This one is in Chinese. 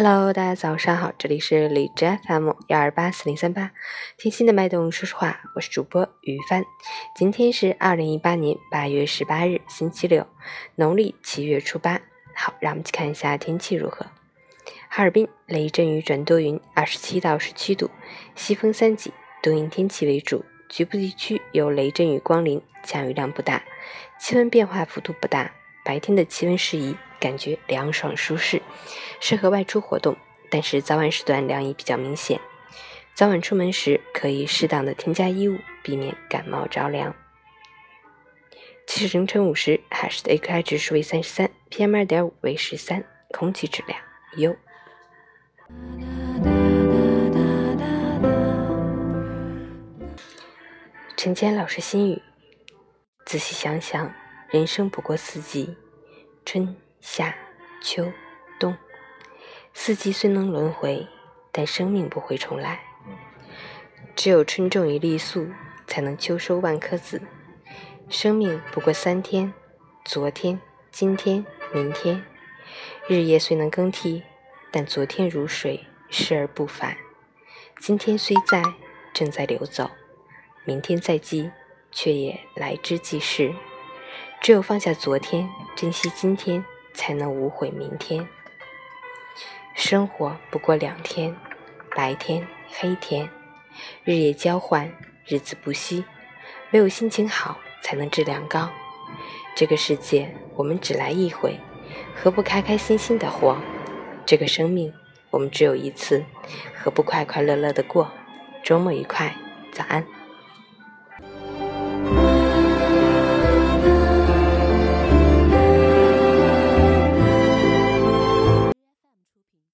Hello，大家早上好，这里是李枝 FM 幺二八四零三八，听心的脉动说说话，我是主播于帆。今天是二零一八年八月十八日，星期六，农历七月初八。好，让我们去看一下天气如何。哈尔滨雷阵雨转多云，二十七到十七度，西风三级，多云天气为主，局部地区有雷阵雨光临，降雨量不大，气温变化幅度不大，白天的气温适宜。感觉凉爽舒适，适合外出活动，但是早晚时段凉意比较明显。早晚出门时可以适当的添加衣物，避免感冒着凉。其实凌晨五时，海市的 AQI 指数为三十三，PM 二点五为十三，空气质量优。陈坚老师心语：仔细想想，人生不过四季，春。夏、秋、冬，四季虽能轮回，但生命不会重来。只有春种一粒粟，才能秋收万颗子。生命不过三天：昨天、今天、明天。日夜虽能更替，但昨天如水，逝而不返；今天虽在，正在流走；明天在即，却也来之即逝。只有放下昨天，珍惜今天。才能无悔明天。生活不过两天，白天黑天，日夜交换，日子不息。唯有心情好，才能质量高。这个世界我们只来一回，何不开开心心的活？这个生命我们只有一次，何不快快乐乐的过？周末愉快，早安。